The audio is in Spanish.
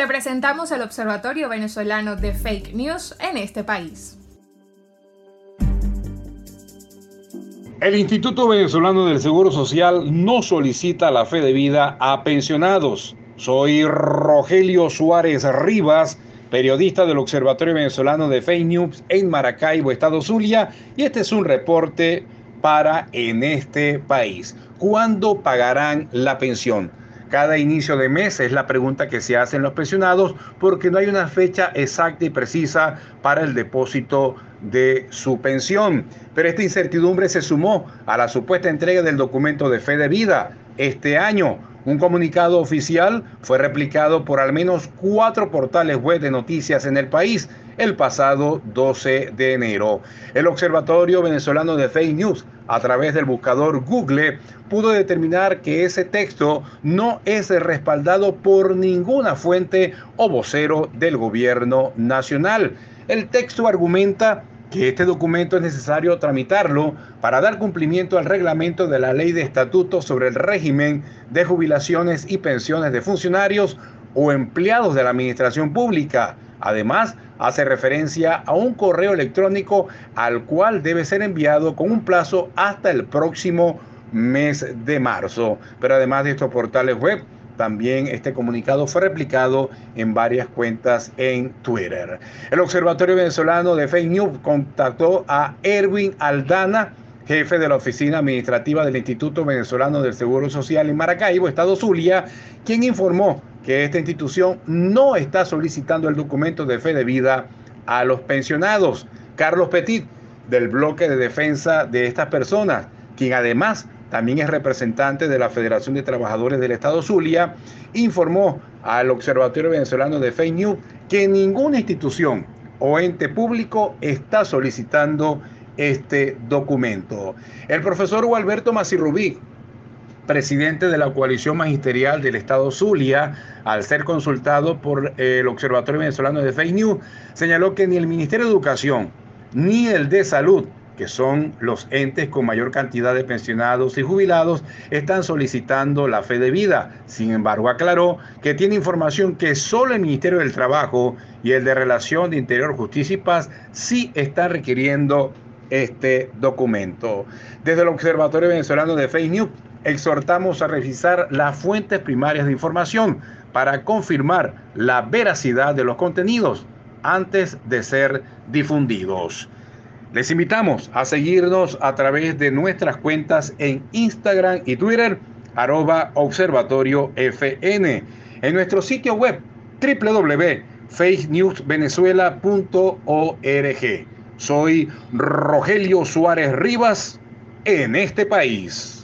Te presentamos el Observatorio Venezolano de Fake News en este país. El Instituto Venezolano del Seguro Social no solicita la fe de vida a pensionados. Soy Rogelio Suárez Rivas, periodista del Observatorio Venezolano de Fake News en Maracaibo, Estado Zulia, y este es un reporte para en este país. ¿Cuándo pagarán la pensión? Cada inicio de mes es la pregunta que se hacen los pensionados porque no hay una fecha exacta y precisa para el depósito de su pensión. Pero esta incertidumbre se sumó a la supuesta entrega del documento de fe de vida este año. Un comunicado oficial fue replicado por al menos cuatro portales web de noticias en el país el pasado 12 de enero. El Observatorio Venezolano de Fake News, a través del buscador Google, pudo determinar que ese texto no es respaldado por ninguna fuente o vocero del gobierno nacional. El texto argumenta que este documento es necesario tramitarlo para dar cumplimiento al reglamento de la Ley de Estatutos sobre el régimen de jubilaciones y pensiones de funcionarios o empleados de la Administración Pública. Además, hace referencia a un correo electrónico al cual debe ser enviado con un plazo hasta el próximo mes de marzo. Pero además de estos portales web, también este comunicado fue replicado en varias cuentas en Twitter. El Observatorio Venezolano de Fake News contactó a Erwin Aldana, jefe de la Oficina Administrativa del Instituto Venezolano del Seguro Social en Maracaibo, Estado Zulia, quien informó que esta institución no está solicitando el documento de fe de vida a los pensionados. Carlos Petit, del bloque de defensa de estas personas, quien además también es representante de la Federación de Trabajadores del Estado Zulia, informó al Observatorio Venezolano de Fake News que ninguna institución o ente público está solicitando este documento. El profesor Gualberto Macirrubí, presidente de la coalición magisterial del Estado Zulia, al ser consultado por el Observatorio Venezolano de Fake News, señaló que ni el Ministerio de Educación ni el de Salud que son los entes con mayor cantidad de pensionados y jubilados, están solicitando la fe de vida. Sin embargo, aclaró que tiene información que solo el Ministerio del Trabajo y el de Relación de Interior, Justicia y Paz sí están requiriendo este documento. Desde el Observatorio Venezolano de Fake News, exhortamos a revisar las fuentes primarias de información para confirmar la veracidad de los contenidos antes de ser difundidos. Les invitamos a seguirnos a través de nuestras cuentas en Instagram y Twitter, arroba en nuestro sitio web www.fakenewsvenezuela.org. Soy Rogelio Suárez Rivas en este país.